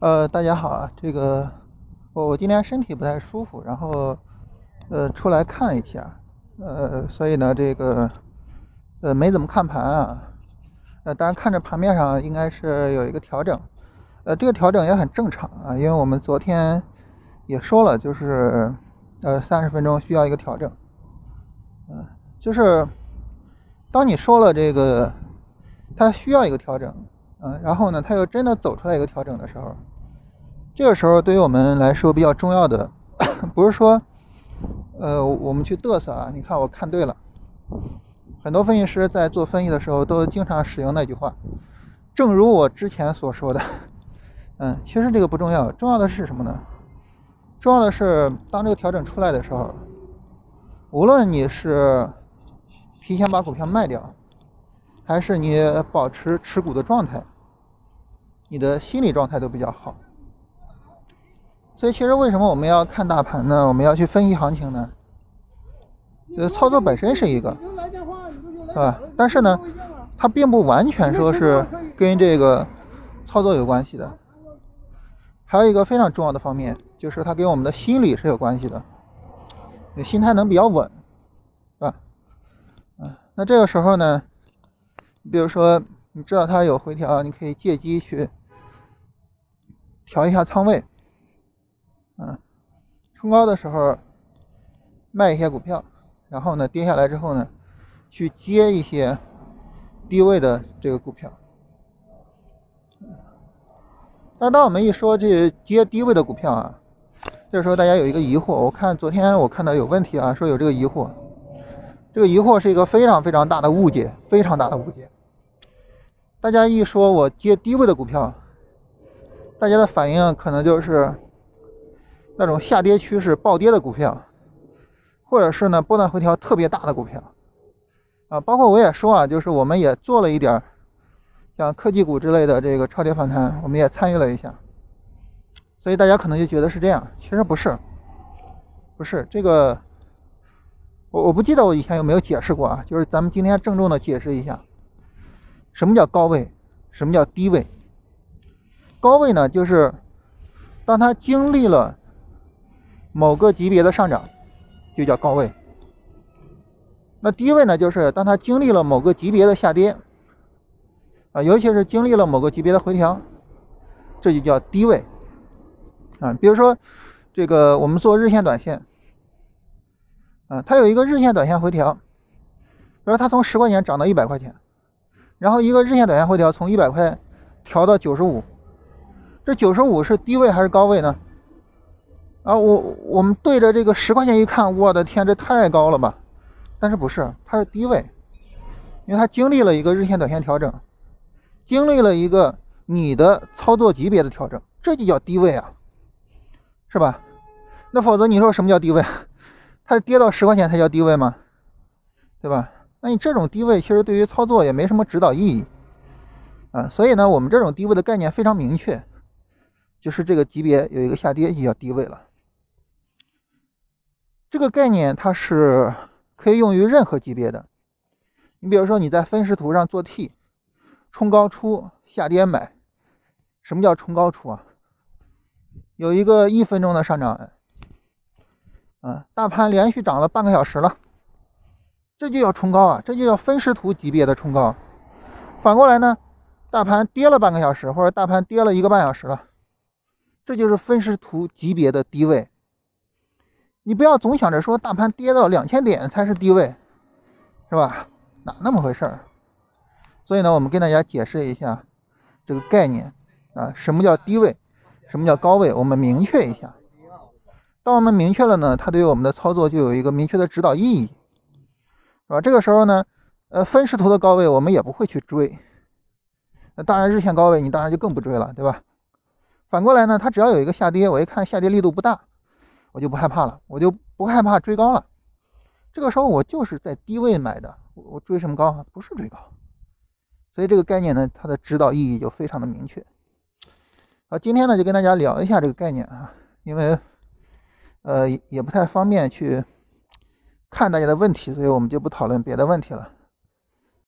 呃，大家好啊，这个我我今天身体不太舒服，然后呃出来看一下，呃，所以呢这个呃没怎么看盘啊，呃，当然看着盘面上应该是有一个调整，呃，这个调整也很正常啊，因为我们昨天也说了，就是呃三十分钟需要一个调整，嗯，就是当你说了这个它需要一个调整，嗯，然后呢，它又真的走出来一个调整的时候。这个时候对于我们来说比较重要的，不是说，呃，我们去嘚瑟啊。你看我看对了，很多分析师在做分析的时候都经常使用那句话，正如我之前所说的，嗯，其实这个不重要，重要的是什么呢？重要的是当这个调整出来的时候，无论你是提前把股票卖掉，还是你保持持股的状态，你的心理状态都比较好。所以，其实为什么我们要看大盘呢？我们要去分析行情呢？呃，操作本身是一个，是吧？但是呢，它并不完全说是跟这个操作有关系的。还有一个非常重要的方面，就是它跟我们的心理是有关系的。你心态能比较稳，是吧？嗯，那这个时候呢，比如说你知道它有回调，你可以借机去调一下仓位。嗯，冲高的时候卖一些股票，然后呢跌下来之后呢，去接一些低位的这个股票。但当我们一说这接低位的股票啊，这时候大家有一个疑惑，我看昨天我看到有问题啊，说有这个疑惑，这个疑惑是一个非常非常大的误解，非常大的误解。大家一说我接低位的股票，大家的反应可能就是。那种下跌趋势暴跌的股票，或者是呢波段回调特别大的股票，啊，包括我也说啊，就是我们也做了一点像科技股之类的这个超跌反弹，我们也参与了一下，所以大家可能就觉得是这样，其实不是，不是这个，我我不记得我以前有没有解释过啊，就是咱们今天郑重的解释一下，什么叫高位，什么叫低位，高位呢就是当它经历了。某个级别的上涨就叫高位，那低位呢？就是当它经历了某个级别的下跌啊，尤其是经历了某个级别的回调，这就叫低位啊。比如说这个，我们做日线、短线啊，它有一个日线、短线回调，比如它从十块钱涨到一百块钱，然后一个日线、短线回调从一百块调到九十五，这九十五是低位还是高位呢？啊，我我们对着这个十块钱一看，我的天，这太高了吧？但是不是，它是低位，因为它经历了一个日线、短线调整，经历了一个你的操作级别的调整，这就叫低位啊，是吧？那否则你说什么叫低位？它跌到十块钱才叫低位吗？对吧？那你这种低位其实对于操作也没什么指导意义啊。所以呢，我们这种低位的概念非常明确，就是这个级别有一个下跌就叫低位了。这个概念它是可以用于任何级别的。你比如说你在分时图上做 T，冲高出，下跌买。什么叫冲高出啊？有一个一分钟的上涨，嗯，大盘连续涨了半个小时了，这就叫冲高啊，这就叫分时图级别的冲高。反过来呢，大盘跌了半个小时，或者大盘跌了一个半小时了，这就是分时图级别的低位。你不要总想着说大盘跌到两千点才是低位，是吧？哪那么回事儿？所以呢，我们跟大家解释一下这个概念啊，什么叫低位，什么叫高位，我们明确一下。当我们明确了呢，它对于我们的操作就有一个明确的指导意义，是吧？这个时候呢，呃，分时图的高位我们也不会去追，那当然日线高位你当然就更不追了，对吧？反过来呢，它只要有一个下跌，我一看下跌力度不大。我就不害怕了，我就不害怕追高了。这个时候我就是在低位买的，我追什么高啊？不是追高。所以这个概念呢，它的指导意义就非常的明确。好，今天呢就跟大家聊一下这个概念啊，因为呃也不太方便去看大家的问题，所以我们就不讨论别的问题了。